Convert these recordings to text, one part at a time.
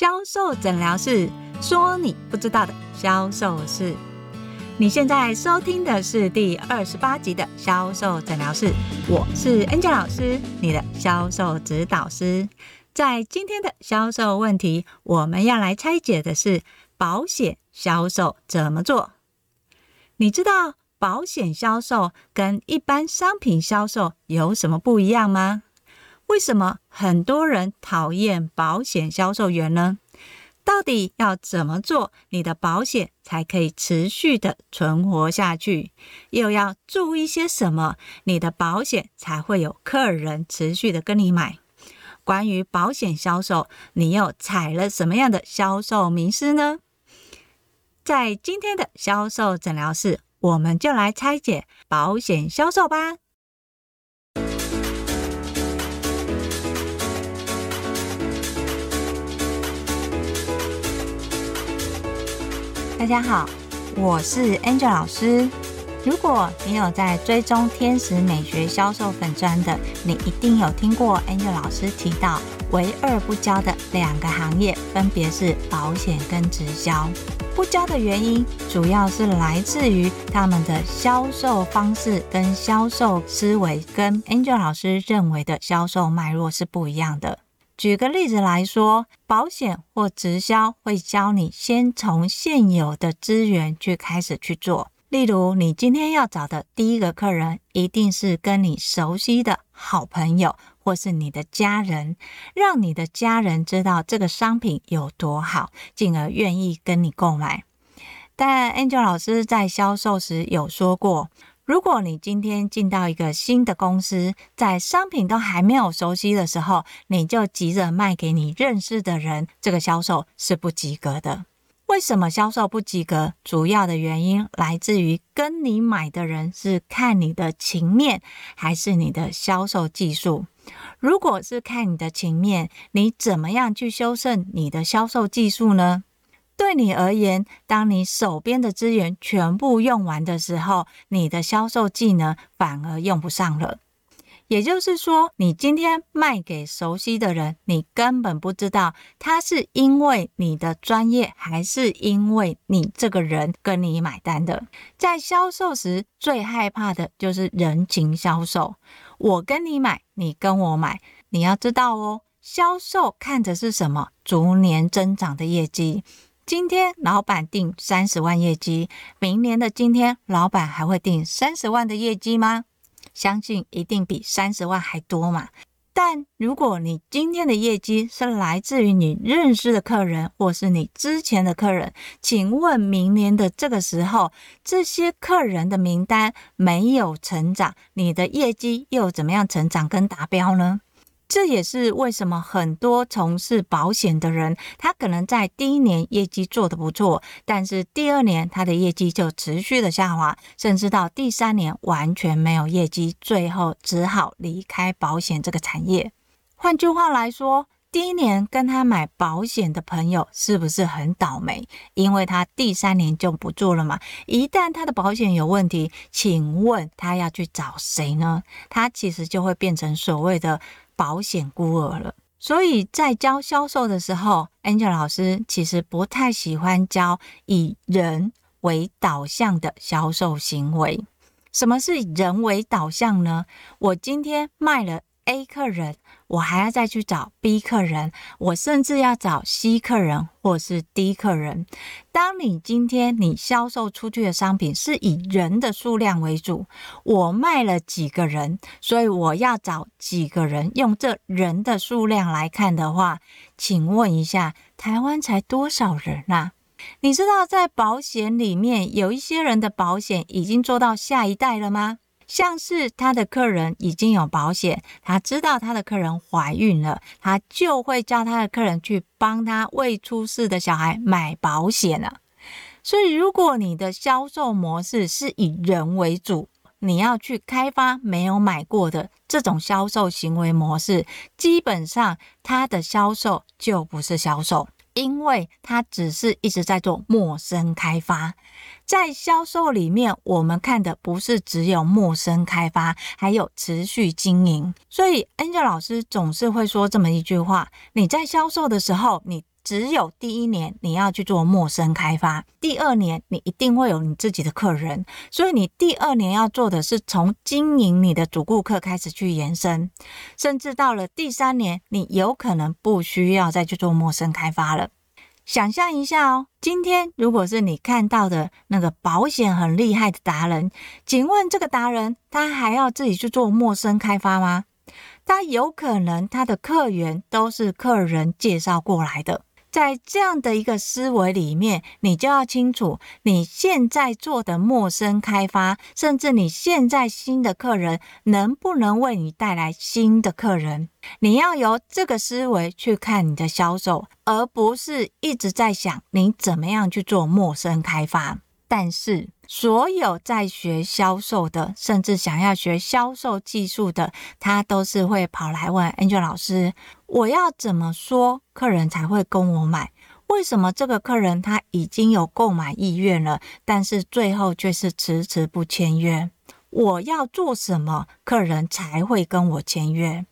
销售诊疗室说你不知道的销售事。你现在收听的是第二十八集的销售诊疗室，我是 Angel 老师，你的销售指导师。在今天的销售问题，我们要来拆解的是保险销售怎么做？你知道保险销售跟一般商品销售有什么不一样吗？为什么很多人讨厌保险销售员呢？到底要怎么做，你的保险才可以持续的存活下去？又要注意些什么，你的保险才会有客人持续的跟你买？关于保险销售，你又踩了什么样的销售迷思呢？在今天的销售诊疗室，我们就来拆解保险销售吧。大家好，我是 Angel 老师。如果你有在追踪天使美学销售粉专的，你一定有听过 Angel 老师提到唯二不教的两个行业，分别是保险跟直销。不教的原因，主要是来自于他们的销售方式跟销售思维，跟 Angel 老师认为的销售脉络是不一样的。举个例子来说，保险或直销会教你先从现有的资源去开始去做。例如，你今天要找的第一个客人，一定是跟你熟悉的好朋友，或是你的家人，让你的家人知道这个商品有多好，进而愿意跟你购买。但 Angel 老师在销售时有说过。如果你今天进到一个新的公司，在商品都还没有熟悉的时候，你就急着卖给你认识的人，这个销售是不及格的。为什么销售不及格？主要的原因来自于跟你买的人是看你的情面，还是你的销售技术。如果是看你的情面，你怎么样去修正你的销售技术呢？对你而言，当你手边的资源全部用完的时候，你的销售技能反而用不上了。也就是说，你今天卖给熟悉的人，你根本不知道他是因为你的专业，还是因为你这个人跟你买单的。在销售时，最害怕的就是人情销售。我跟你买，你跟我买，你要知道哦，销售看的是什么？逐年增长的业绩。今天老板定三十万业绩，明年的今天老板还会定三十万的业绩吗？相信一定比三十万还多嘛。但如果你今天的业绩是来自于你认识的客人，或是你之前的客人，请问明年的这个时候，这些客人的名单没有成长，你的业绩又怎么样成长跟达标呢？这也是为什么很多从事保险的人，他可能在第一年业绩做得不错，但是第二年他的业绩就持续的下滑，甚至到第三年完全没有业绩，最后只好离开保险这个产业。换句话来说，第一年跟他买保险的朋友是不是很倒霉？因为他第三年就不做了嘛。一旦他的保险有问题，请问他要去找谁呢？他其实就会变成所谓的。保险孤儿了，所以在教销售的时候，Angel 老师其实不太喜欢教以人为导向的销售行为。什么是以人为导向呢？我今天卖了。A 客人，我还要再去找 B 客人，我甚至要找 C 客人或是 D 客人。当你今天你销售出去的商品是以人的数量为主，我卖了几个人，所以我要找几个人。用这人的数量来看的话，请问一下，台湾才多少人啊？你知道在保险里面有一些人的保险已经做到下一代了吗？像是他的客人已经有保险，他知道他的客人怀孕了，他就会叫他的客人去帮他未出世的小孩买保险了。所以，如果你的销售模式是以人为主，你要去开发没有买过的这种销售行为模式，基本上他的销售就不是销售。因为他只是一直在做陌生开发，在销售里面，我们看的不是只有陌生开发，还有持续经营。所以，Angel 老师总是会说这么一句话：你在销售的时候，你只有第一年你要去做陌生开发，第二年你一定会有你自己的客人，所以你第二年要做的是从经营你的主顾客开始去延伸，甚至到了第三年，你有可能不需要再去做陌生开发了。想象一下哦，今天如果是你看到的那个保险很厉害的达人，请问这个达人他还要自己去做陌生开发吗？他有可能他的客源都是客人介绍过来的。在这样的一个思维里面，你就要清楚，你现在做的陌生开发，甚至你现在新的客人，能不能为你带来新的客人？你要由这个思维去看你的销售，而不是一直在想你怎么样去做陌生开发。但是，所有在学销售的，甚至想要学销售技术的，他都是会跑来问 Angel 老师：“我要怎么说，客人才会跟我买？为什么这个客人他已经有购买意愿了，但是最后却是迟迟不签约？我要做什么，客人才会跟我签约？”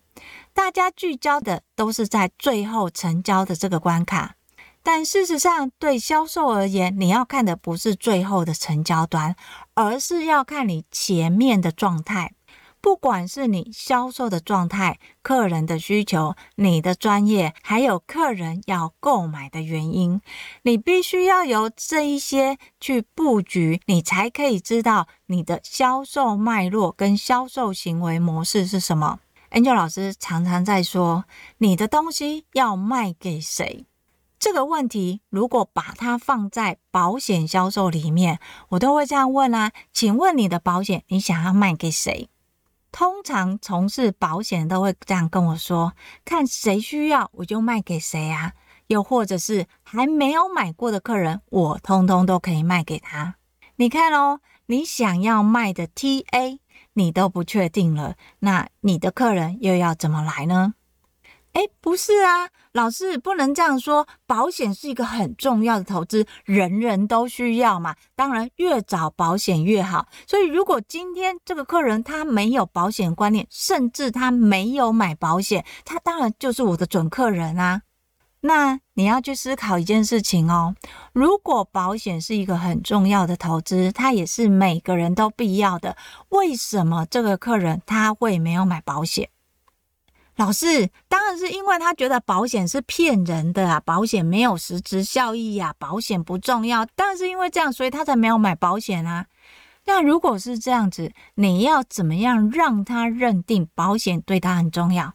大家聚焦的都是在最后成交的这个关卡。但事实上，对销售而言，你要看的不是最后的成交端，而是要看你前面的状态。不管是你销售的状态、客人的需求、你的专业，还有客人要购买的原因，你必须要由这一些去布局，你才可以知道你的销售脉络跟销售行为模式是什么。Angel 老师常常在说，你的东西要卖给谁？这个问题，如果把它放在保险销售里面，我都会这样问啊，请问你的保险，你想要卖给谁？通常从事保险都会这样跟我说，看谁需要，我就卖给谁啊。又或者是还没有买过的客人，我通通都可以卖给他。你看哦，你想要卖的 TA，你都不确定了，那你的客人又要怎么来呢？哎，不是啊，老师不能这样说。保险是一个很重要的投资，人人都需要嘛。当然，越早保险越好。所以，如果今天这个客人他没有保险观念，甚至他没有买保险，他当然就是我的准客人啊。那你要去思考一件事情哦，如果保险是一个很重要的投资，它也是每个人都必要的，为什么这个客人他会没有买保险？老师，当然是因为他觉得保险是骗人的啊，保险没有实质效益呀，保险不重要。当然是因为这样，所以他才没有买保险啊。那如果是这样子，你要怎么样让他认定保险对他很重要？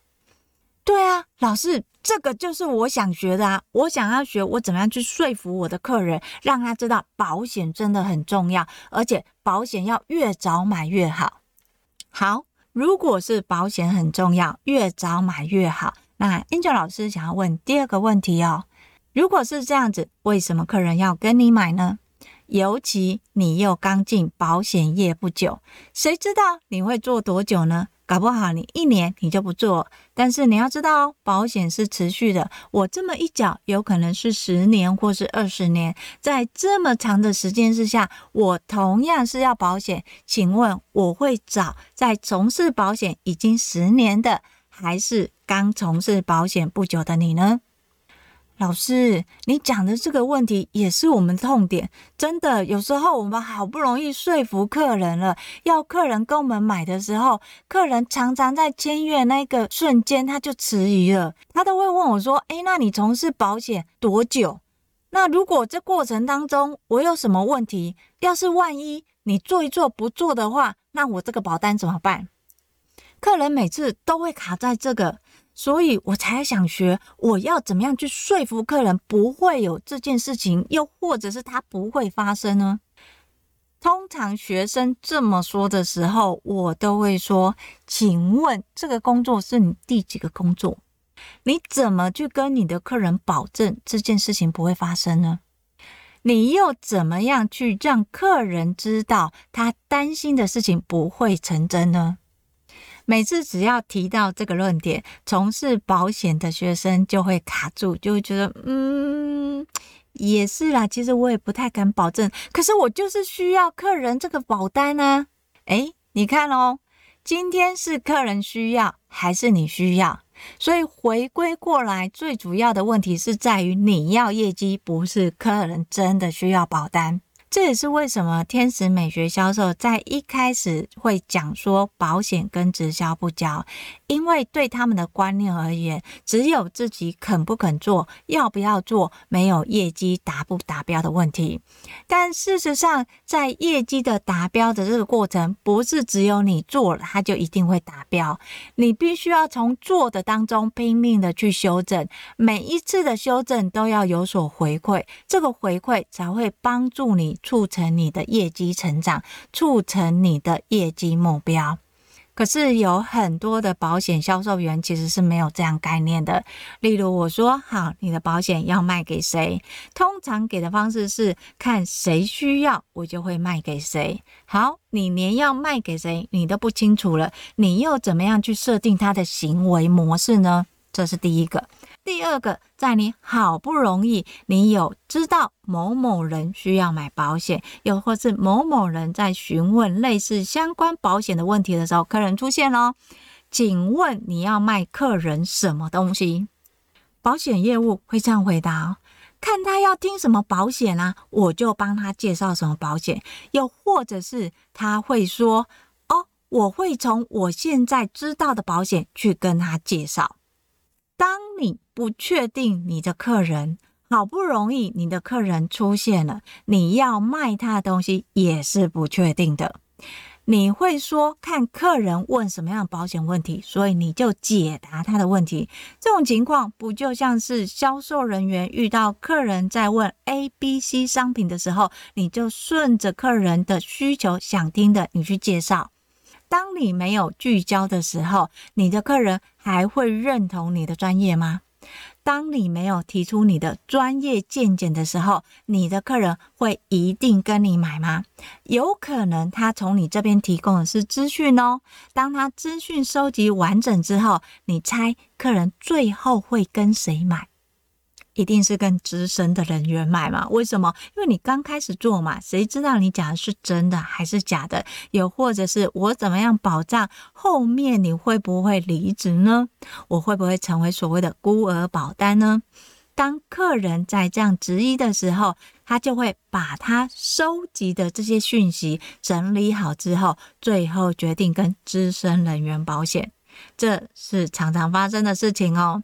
对啊，老师，这个就是我想学的啊。我想要学，我怎么样去说服我的客人，让他知道保险真的很重要，而且保险要越早买越好。好。如果是保险很重要，越早买越好。那 Angel 老师想要问第二个问题哦，如果是这样子，为什么客人要跟你买呢？尤其你又刚进保险业不久，谁知道你会做多久呢？搞不好你一年你就不做，但是你要知道哦，保险是持续的。我这么一缴，有可能是十年或是二十年，在这么长的时间之下，我同样是要保险。请问我会找在从事保险已经十年的，还是刚从事保险不久的你呢？老师，你讲的这个问题也是我们痛点。真的，有时候我们好不容易说服客人了，要客人跟我们买的时候，客人常常在签约那个瞬间他就迟疑了。他都会问我说：“诶，那你从事保险多久？那如果这过程当中我有什么问题，要是万一你做一做不做的话，那我这个保单怎么办？”客人每次都会卡在这个。所以我才想学，我要怎么样去说服客人不会有这件事情，又或者是他不会发生呢？通常学生这么说的时候，我都会说：“请问这个工作是你第几个工作？你怎么去跟你的客人保证这件事情不会发生呢？你又怎么样去让客人知道他担心的事情不会成真呢？”每次只要提到这个论点，从事保险的学生就会卡住，就会觉得，嗯，也是啦。其实我也不太敢保证，可是我就是需要客人这个保单呢。诶，你看哦，今天是客人需要还是你需要？所以回归过来，最主要的问题是在于你要业绩，不是客人真的需要保单。这也是为什么天使美学销售在一开始会讲说保险跟直销不交，因为对他们的观念而言，只有自己肯不肯做，要不要做，没有业绩达不达标的问题。但事实上，在业绩的达标的这个过程，不是只有你做了，它就一定会达标。你必须要从做的当中拼命的去修正，每一次的修正都要有所回馈，这个回馈才会帮助你。促成你的业绩成长，促成你的业绩目标。可是有很多的保险销售员其实是没有这样概念的。例如我说好，你的保险要卖给谁？通常给的方式是看谁需要，我就会卖给谁。好，你连要卖给谁你都不清楚了，你又怎么样去设定他的行为模式呢？这是第一个。第二个，在你好不容易你有知道某某人需要买保险，又或是某某人在询问类似相关保险的问题的时候，客人出现咯，请问你要卖客人什么东西？保险业务会这样回答：看他要听什么保险啊，我就帮他介绍什么保险。又或者是他会说：哦，我会从我现在知道的保险去跟他介绍。当你不确定你的客人，好不容易你的客人出现了，你要卖他的东西也是不确定的。你会说看客人问什么样的保险问题，所以你就解答他的问题。这种情况不就像是销售人员遇到客人在问 A、B、C 商品的时候，你就顺着客人的需求想听的，你去介绍。当你没有聚焦的时候，你的客人还会认同你的专业吗？当你没有提出你的专业见解的时候，你的客人会一定跟你买吗？有可能他从你这边提供的是资讯哦。当他资讯收集完整之后，你猜客人最后会跟谁买？一定是跟资深的人员买嘛？为什么？因为你刚开始做嘛，谁知道你讲的是真的还是假的？又或者是我怎么样保障后面你会不会离职呢？我会不会成为所谓的孤儿保单呢？当客人在这样质疑的时候，他就会把他收集的这些讯息整理好之后，最后决定跟资深人员保险。这是常常发生的事情哦。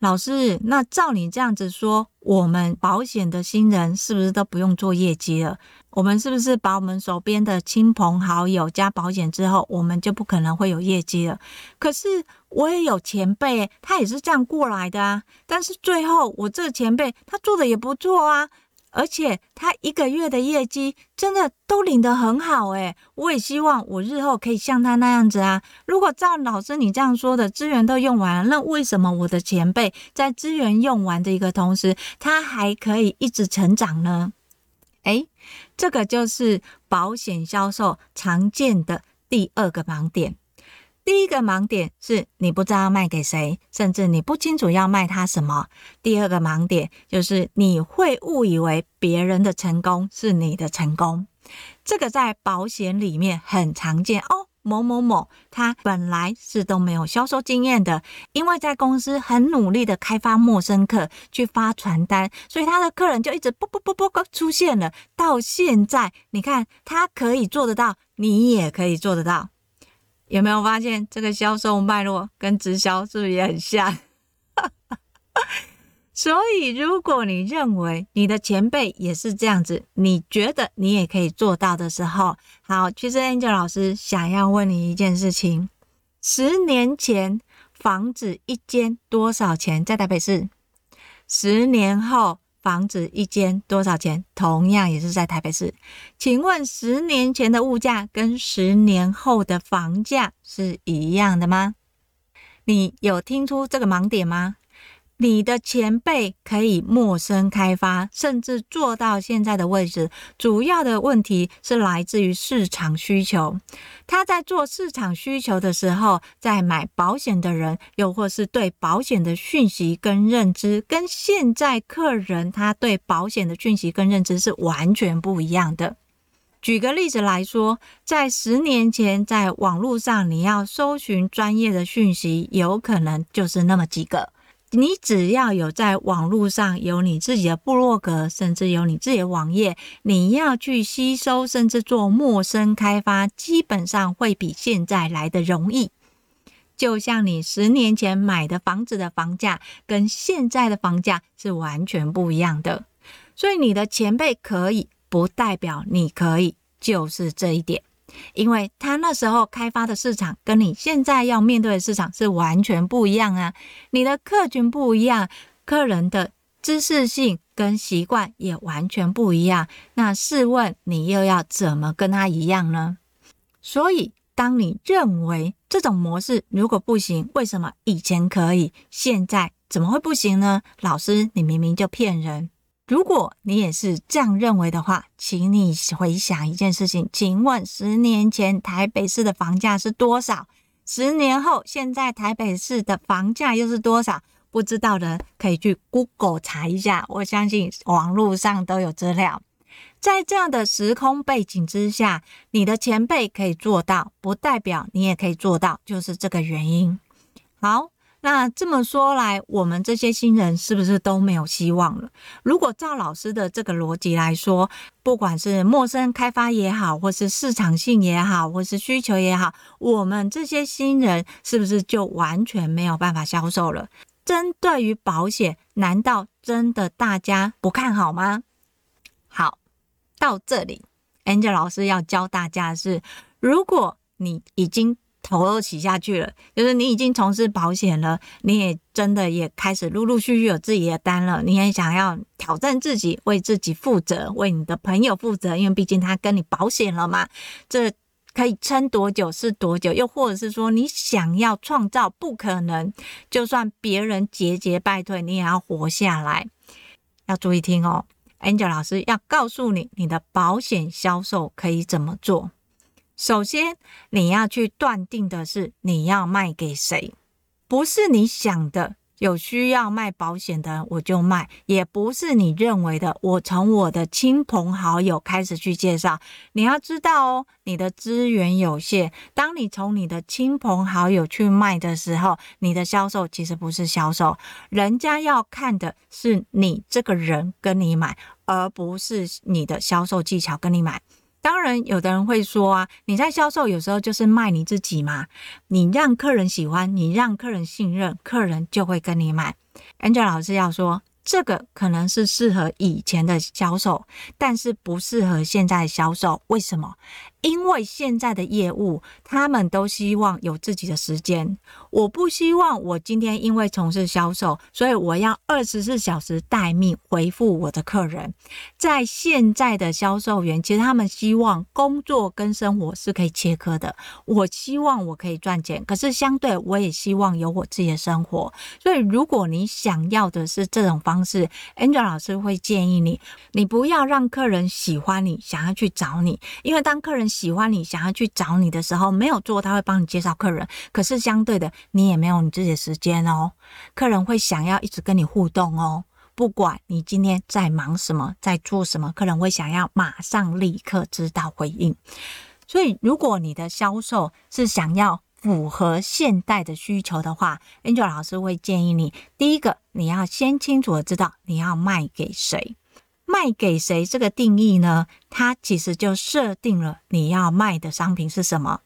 老师，那照你这样子说，我们保险的新人是不是都不用做业绩了？我们是不是把我们手边的亲朋好友加保险之后，我们就不可能会有业绩了？可是我也有前辈，他也是这样过来的啊。但是最后我这个前辈他做的也不错啊。而且他一个月的业绩真的都领得很好诶，我也希望我日后可以像他那样子啊。如果照老师你这样说的，资源都用完了，那为什么我的前辈在资源用完的一个同时，他还可以一直成长呢？诶，这个就是保险销售常见的第二个盲点。第一个盲点是你不知道卖给谁，甚至你不清楚要卖他什么。第二个盲点就是你会误以为别人的成功是你的成功。这个在保险里面很常见哦。某某某他本来是都没有销售经验的，因为在公司很努力的开发陌生客去发传单，所以他的客人就一直啵啵啵啵出现了。到现在你看他可以做得到，你也可以做得到。有没有发现这个销售脉络跟直销是不是也很像？所以，如果你认为你的前辈也是这样子，你觉得你也可以做到的时候，好，其实 Angel 老师想要问你一件事情：十年前房子一间多少钱？在台北市？十年后？房子一间多少钱？同样也是在台北市。请问十年前的物价跟十年后的房价是一样的吗？你有听出这个盲点吗？你的前辈可以陌生开发，甚至做到现在的位置，主要的问题是来自于市场需求。他在做市场需求的时候，在买保险的人，又或是对保险的讯息跟认知，跟现在客人他对保险的讯息跟认知是完全不一样的。举个例子来说，在十年前，在网络上你要搜寻专业的讯息，有可能就是那么几个。你只要有在网络上有你自己的部落格，甚至有你自己的网页，你要去吸收，甚至做陌生开发，基本上会比现在来的容易。就像你十年前买的房子的房价，跟现在的房价是完全不一样的。所以你的前辈可以。不代表你可以，就是这一点，因为他那时候开发的市场跟你现在要面对的市场是完全不一样啊，你的客群不一样，客人的知识性跟习惯也完全不一样。那试问你又要怎么跟他一样呢？所以，当你认为这种模式如果不行，为什么以前可以，现在怎么会不行呢？老师，你明明就骗人。如果你也是这样认为的话，请你回想一件事情，请问十年前台北市的房价是多少？十年后现在台北市的房价又是多少？不知道的可以去 Google 查一下，我相信网络上都有资料。在这样的时空背景之下，你的前辈可以做到，不代表你也可以做到，就是这个原因。好。那这么说来，我们这些新人是不是都没有希望了？如果照老师的这个逻辑来说，不管是陌生开发也好，或是市场性也好，或是需求也好，我们这些新人是不是就完全没有办法销售了？针对于保险，难道真的大家不看好吗？好，到这里，Angel 老师要教大家的是，如果你已经头都洗下去了，就是你已经从事保险了，你也真的也开始陆陆续续有自己的单了，你也想要挑战自己，为自己负责，为你的朋友负责，因为毕竟他跟你保险了嘛，这可以撑多久是多久，又或者是说你想要创造不可能，就算别人节节败退，你也要活下来。要注意听哦，Angel 老师要告诉你，你的保险销售可以怎么做。首先，你要去断定的是你要卖给谁，不是你想的有需要卖保险的我就卖，也不是你认为的我从我的亲朋好友开始去介绍。你要知道哦，你的资源有限，当你从你的亲朋好友去卖的时候，你的销售其实不是销售，人家要看的是你这个人跟你买，而不是你的销售技巧跟你买。当然，有的人会说啊，你在销售有时候就是卖你自己嘛，你让客人喜欢，你让客人信任，客人就会跟你买。Angel 老师要说。这个可能是适合以前的销售，但是不适合现在销售。为什么？因为现在的业务，他们都希望有自己的时间。我不希望我今天因为从事销售，所以我要二十四小时待命回复我的客人。在现在的销售员，其实他们希望工作跟生活是可以切割的。我希望我可以赚钱，可是相对我也希望有我自己的生活。所以，如果你想要的是这种方式，Angel 老师会建议你，你不要让客人喜欢你，想要去找你，因为当客人喜欢你，想要去找你的时候，没有做他会帮你介绍客人，可是相对的，你也没有你自己的时间哦。客人会想要一直跟你互动哦，不管你今天在忙什么，在做什么，客人会想要马上立刻知道回应。所以，如果你的销售是想要符合现代的需求的话，Angel 老师会建议你，第一个，你要先清楚的知道你要卖给谁，卖给谁这个定义呢，它其实就设定了你要卖的商品是什么，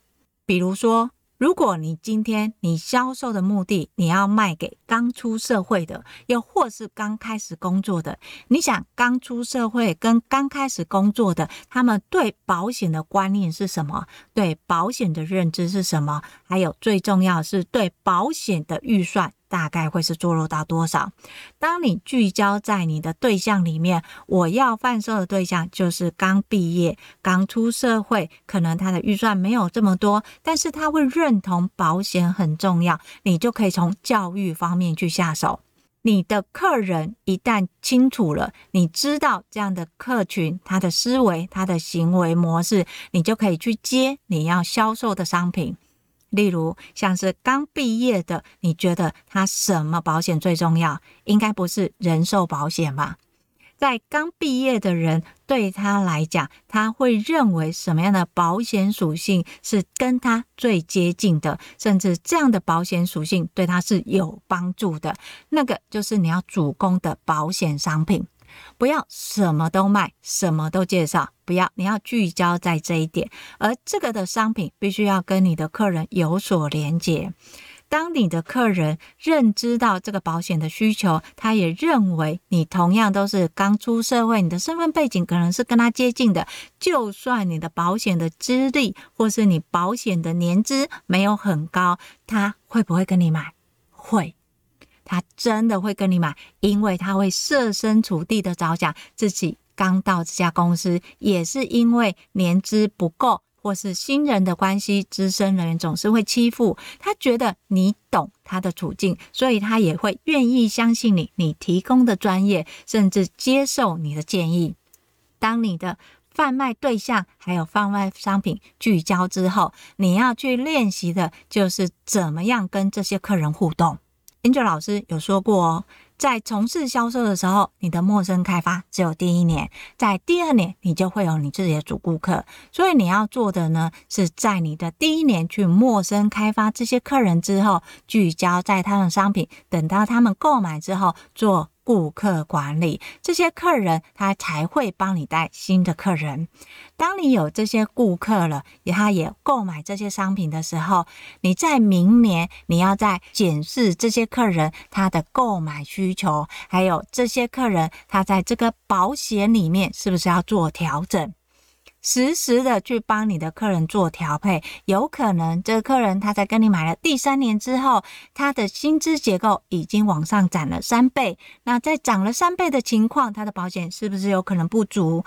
比如说。如果你今天你销售的目的，你要卖给刚出社会的，又或是刚开始工作的，你想刚出社会跟刚开始工作的，他们对保险的观念是什么？对保险的认知是什么？还有最重要是对保险的预算。大概会是坐落到多少？当你聚焦在你的对象里面，我要贩售的对象就是刚毕业、刚出社会，可能他的预算没有这么多，但是他会认同保险很重要，你就可以从教育方面去下手。你的客人一旦清楚了，你知道这样的客群，他的思维、他的行为模式，你就可以去接你要销售的商品。例如，像是刚毕业的，你觉得他什么保险最重要？应该不是人寿保险吧？在刚毕业的人，对他来讲，他会认为什么样的保险属性是跟他最接近的，甚至这样的保险属性对他是有帮助的。那个就是你要主攻的保险商品，不要什么都卖，什么都介绍，不要，你要聚焦在这一点。而这个的商品必须要跟你的客人有所连接。当你的客人认知到这个保险的需求，他也认为你同样都是刚出社会，你的身份背景可能是跟他接近的。就算你的保险的资历或是你保险的年资没有很高，他会不会跟你买？会，他真的会跟你买，因为他会设身处地的着想，自己刚到这家公司也是因为年资不够。或是新人的关系，资深人员总是会欺负他，觉得你懂他的处境，所以他也会愿意相信你，你提供的专业，甚至接受你的建议。当你的贩卖对象还有贩卖商品聚焦之后，你要去练习的就是怎么样跟这些客人互动。Angel 老师有说过哦。在从事销售的时候，你的陌生开发只有第一年，在第二年你就会有你自己的主顾客。所以你要做的呢，是在你的第一年去陌生开发这些客人之后，聚焦在他们商品，等到他们购买之后做。顾客管理，这些客人，他才会帮你带新的客人。当你有这些顾客了，他也购买这些商品的时候，你在明年你要在检视这些客人他的购买需求，还有这些客人他在这个保险里面是不是要做调整。实时的去帮你的客人做调配，有可能这个客人他在跟你买了第三年之后，他的薪资结构已经往上涨了三倍。那在涨了三倍的情况，他的保险是不是有可能不足？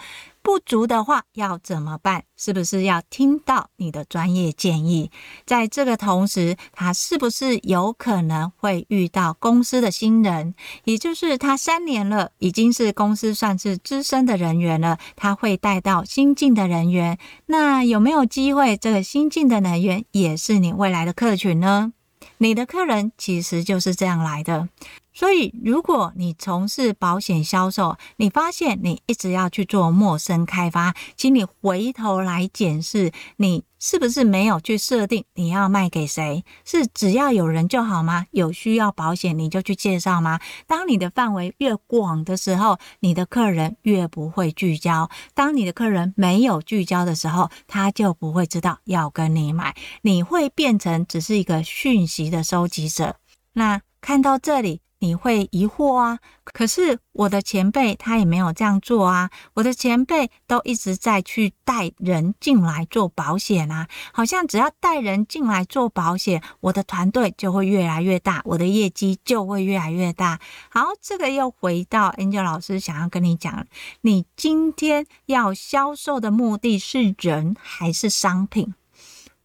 不足的话要怎么办？是不是要听到你的专业建议？在这个同时，他是不是有可能会遇到公司的新人？也就是他三年了，已经是公司算是资深的人员了，他会带到新进的人员。那有没有机会，这个新进的人员也是你未来的客群呢？你的客人其实就是这样来的。所以，如果你从事保险销售，你发现你一直要去做陌生开发，请你回头来检视，你是不是没有去设定你要卖给谁？是只要有人就好吗？有需要保险你就去介绍吗？当你的范围越广的时候，你的客人越不会聚焦；当你的客人没有聚焦的时候，他就不会知道要跟你买，你会变成只是一个讯息的收集者。那看到这里。你会疑惑啊，可是我的前辈他也没有这样做啊，我的前辈都一直在去带人进来做保险啊，好像只要带人进来做保险，我的团队就会越来越大，我的业绩就会越来越大。好，这个又回到 Angel 老师想要跟你讲，你今天要销售的目的是人还是商品？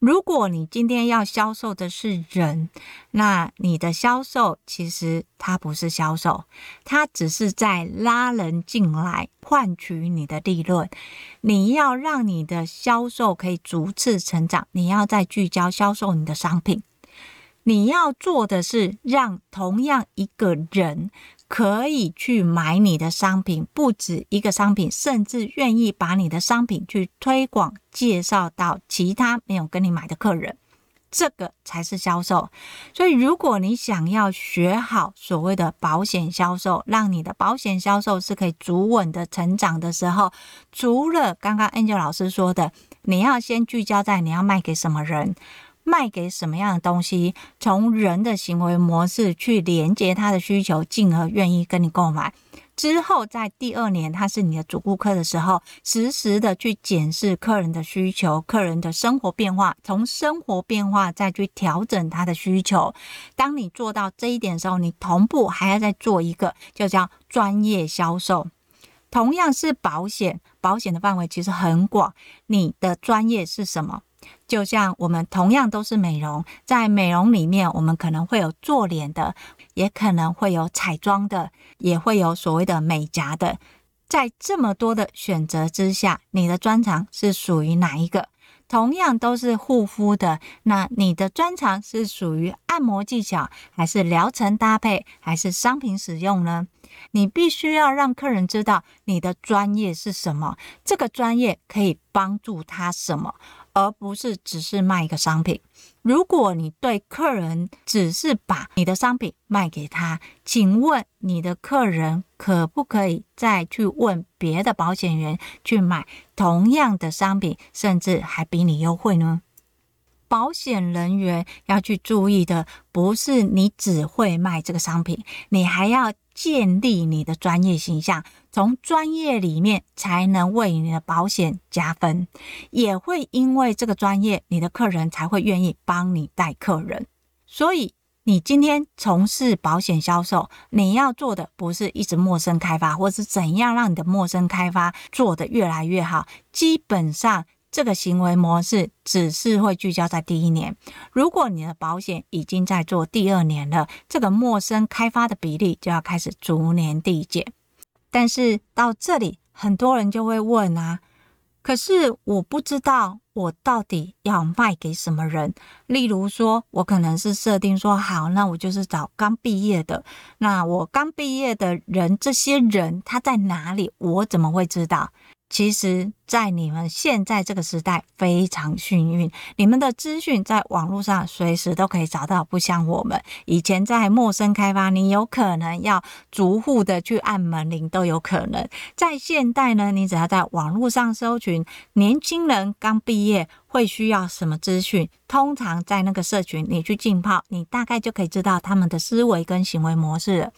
如果你今天要销售的是人，那你的销售其实它不是销售，它只是在拉人进来换取你的利润。你要让你的销售可以逐次成长，你要再聚焦销售你的商品。你要做的是让同样一个人。可以去买你的商品，不止一个商品，甚至愿意把你的商品去推广、介绍到其他没有跟你买的客人，这个才是销售。所以，如果你想要学好所谓的保险销售，让你的保险销售是可以逐稳的成长的时候，除了刚刚 Angel 老师说的，你要先聚焦在你要卖给什么人。卖给什么样的东西，从人的行为模式去连接他的需求，进而愿意跟你购买。之后，在第二年他是你的主顾客的时候，实时的去检视客人的需求、客人的生活变化，从生活变化再去调整他的需求。当你做到这一点的时候，你同步还要再做一个，就叫专业销售。同样是保险，保险的范围其实很广，你的专业是什么？就像我们同样都是美容，在美容里面，我们可能会有做脸的，也可能会有彩妆的，也会有所谓的美甲的。在这么多的选择之下，你的专长是属于哪一个？同样都是护肤的，那你的专长是属于按摩技巧，还是疗程搭配，还是商品使用呢？你必须要让客人知道你的专业是什么，这个专业可以帮助他什么。而不是只是卖一个商品。如果你对客人只是把你的商品卖给他，请问你的客人可不可以再去问别的保险员去买同样的商品，甚至还比你优惠呢？保险人员要去注意的，不是你只会卖这个商品，你还要。建立你的专业形象，从专业里面才能为你的保险加分，也会因为这个专业，你的客人才会愿意帮你带客人。所以，你今天从事保险销售，你要做的不是一直陌生开发，或是怎样让你的陌生开发做得越来越好，基本上。这个行为模式只是会聚焦在第一年。如果你的保险已经在做第二年了，这个陌生开发的比例就要开始逐年递减。但是到这里，很多人就会问啊，可是我不知道我到底要卖给什么人。例如说，我可能是设定说，好，那我就是找刚毕业的。那我刚毕业的人，这些人他在哪里？我怎么会知道？其实，在你们现在这个时代非常幸运，你们的资讯在网络上随时都可以找到。不像我们以前在陌生开发，你有可能要逐户的去按门铃都有可能。在现代呢，你只要在网络上搜寻年轻人刚毕业会需要什么资讯，通常在那个社群你去浸泡，你大概就可以知道他们的思维跟行为模式了。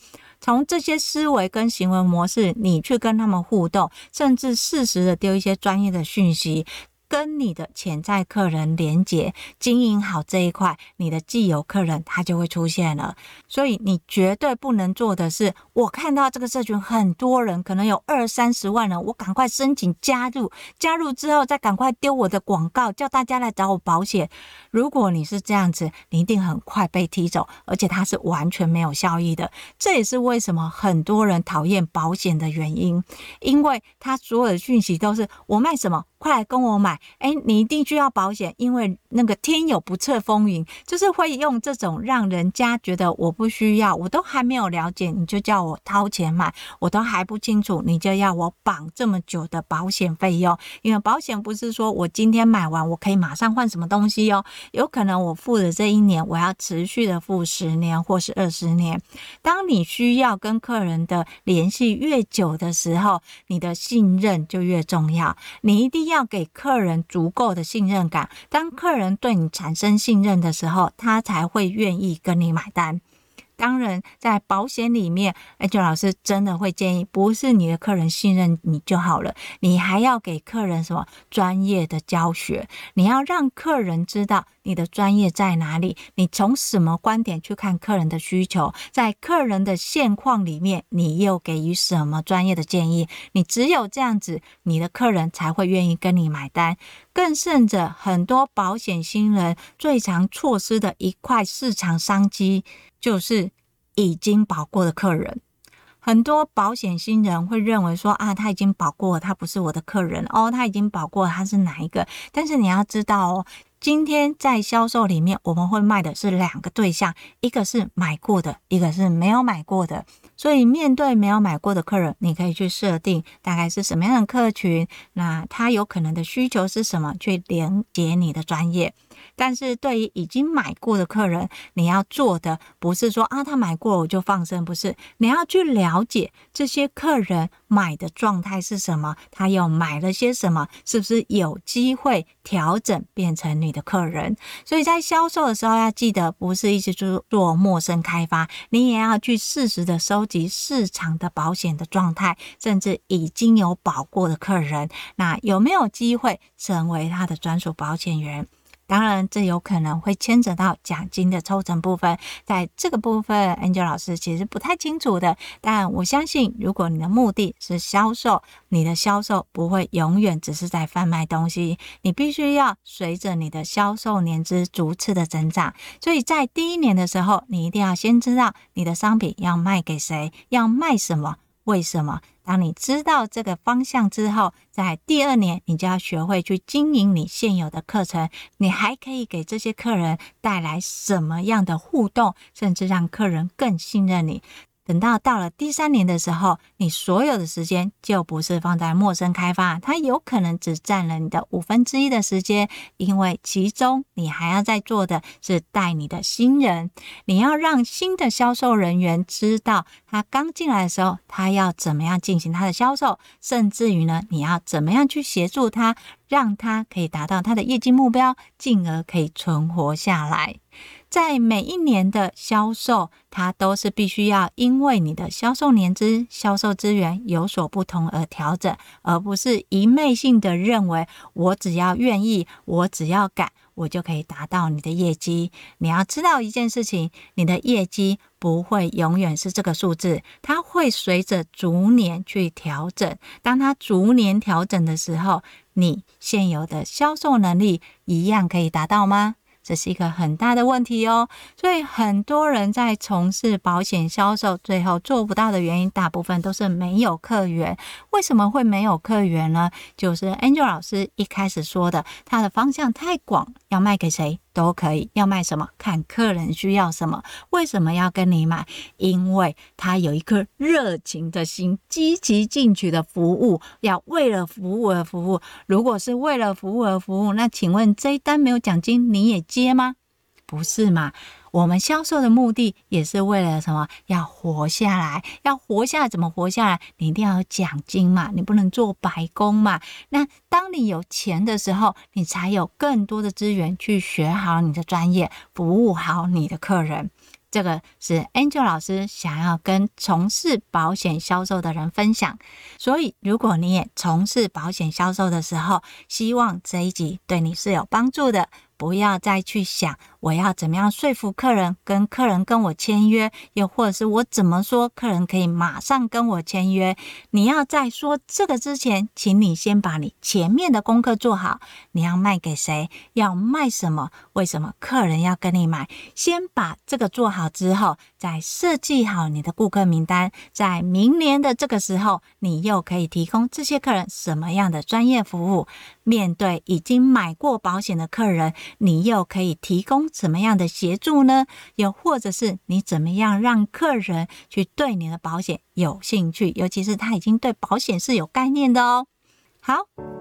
从这些思维跟行为模式，你去跟他们互动，甚至适时的丢一些专业的讯息。跟你的潜在客人连接，经营好这一块，你的既有客人他就会出现了。所以你绝对不能做的是，我看到这个社群很多人，可能有二三十万人，我赶快申请加入，加入之后再赶快丢我的广告，叫大家来找我保险。如果你是这样子，你一定很快被踢走，而且它是完全没有效益的。这也是为什么很多人讨厌保险的原因，因为他所有的讯息都是我卖什么。快来跟我买！诶，你一定需要保险，因为那个天有不测风云，就是会用这种让人家觉得我不需要，我都还没有了解，你就叫我掏钱买，我都还不清楚，你就要我绑这么久的保险费用。因为保险不是说我今天买完我可以马上换什么东西哦，有可能我付的这一年，我要持续的付十年或是二十年。当你需要跟客人的联系越久的时候，你的信任就越重要，你一定。要给客人足够的信任感，当客人对你产生信任的时候，他才会愿意跟你买单。当然，在保险里面艾俊老师真的会建议，不是你的客人信任你就好了，你还要给客人什么专业的教学，你要让客人知道你的专业在哪里，你从什么观点去看客人的需求，在客人的现况里面，你又给予什么专业的建议？你只有这样子，你的客人才会愿意跟你买单。更甚者，很多保险新人最常错失的一块市场商机，就是已经保过的客人。很多保险新人会认为说啊，他已经保过，他不是我的客人哦，他已经保过，他是哪一个？但是你要知道哦。今天在销售里面，我们会卖的是两个对象，一个是买过的，一个是没有买过的。所以面对没有买过的客人，你可以去设定大概是什么样的客群，那他有可能的需求是什么，去连接你的专业。但是对于已经买过的客人，你要做的不是说啊，他买过我就放生，不是，你要去了解这些客人买的状态是什么，他又买了些什么，是不是有机会调整变成你的客人？所以在销售的时候要记得，不是一直做做陌生开发，你也要去适时的收集市场的保险的状态，甚至已经有保过的客人，那有没有机会成为他的专属保险员？当然，这有可能会牵扯到奖金的抽成部分，在这个部分，Angel 老师其实不太清楚的。但我相信，如果你的目的是销售，你的销售不会永远只是在贩卖东西，你必须要随着你的销售年资逐次的增长。所以在第一年的时候，你一定要先知道你的商品要卖给谁，要卖什么。为什么？当你知道这个方向之后，在第二年你就要学会去经营你现有的课程。你还可以给这些客人带来什么样的互动，甚至让客人更信任你。等到到了第三年的时候，你所有的时间就不是放在陌生开发，它有可能只占了你的五分之一的时间，因为其中你还要在做的是带你的新人，你要让新的销售人员知道，他刚进来的时候，他要怎么样进行他的销售，甚至于呢，你要怎么样去协助他，让他可以达到他的业绩目标，进而可以存活下来。在每一年的销售，它都是必须要因为你的销售年资、销售资源有所不同而调整，而不是一昧性的认为我只要愿意，我只要敢，我就可以达到你的业绩。你要知道一件事情，你的业绩不会永远是这个数字，它会随着逐年去调整。当它逐年调整的时候，你现有的销售能力一样可以达到吗？这是一个很大的问题哦，所以很多人在从事保险销售，最后做不到的原因，大部分都是没有客源。为什么会没有客源呢？就是 Angel 老师一开始说的，他的方向太广，要卖给谁？都可以，要卖什么？看客人需要什么。为什么要跟你买？因为他有一颗热情的心，积极进取的服务，要为了服务而服务。如果是为了服务而服务，那请问这一单没有奖金，你也接吗？不是嘛？我们销售的目的也是为了什么？要活下来，要活下来，怎么活下来？你一定要有奖金嘛，你不能做白工嘛。那当你有钱的时候，你才有更多的资源去学好你的专业，服务好你的客人。这个是 Angel 老师想要跟从事保险销售的人分享。所以，如果你也从事保险销售的时候，希望这一集对你是有帮助的。不要再去想我要怎么样说服客人，跟客人跟我签约，又或者是我怎么说客人可以马上跟我签约。你要在说这个之前，请你先把你前面的功课做好。你要卖给谁？要卖什么？为什么客人要跟你买？先把这个做好之后，再设计好你的顾客名单。在明年的这个时候，你又可以提供这些客人什么样的专业服务？面对已经买过保险的客人，你又可以提供什么样的协助呢？又或者是你怎么样让客人去对你的保险有兴趣？尤其是他已经对保险是有概念的哦。好，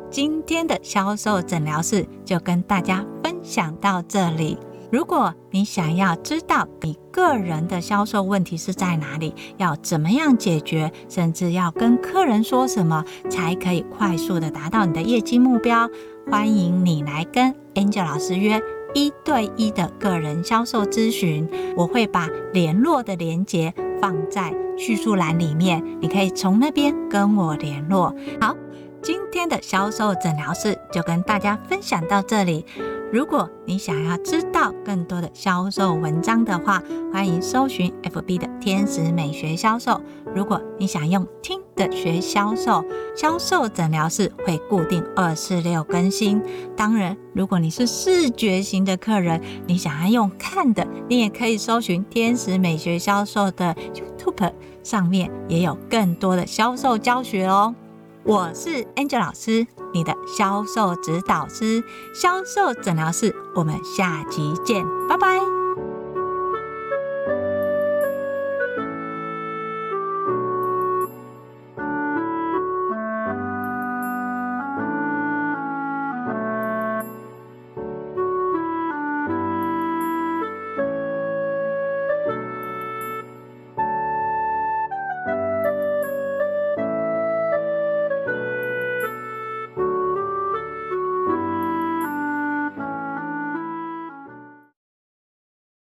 今天的销售诊疗室就跟大家分享到这里。如果你想要知道你个人的销售问题是在哪里，要怎么样解决，甚至要跟客人说什么才可以快速的达到你的业绩目标，欢迎你来跟 Angel 老师约一对一的个人销售咨询。我会把联络的链接放在叙述栏里面，你可以从那边跟我联络。好，今天的销售诊疗室就跟大家分享到这里。如果你想要知道更多的销售文章的话，欢迎搜寻 FB 的天使美学销售。如果你想用听的学销售，销售诊疗室会固定二四六更新。当然，如果你是视觉型的客人，你想要用看的，你也可以搜寻天使美学销售的 YouTube，上面也有更多的销售教学哦。我是 Angel 老师，你的销售指导师，销售诊疗师，我们下集见，拜拜。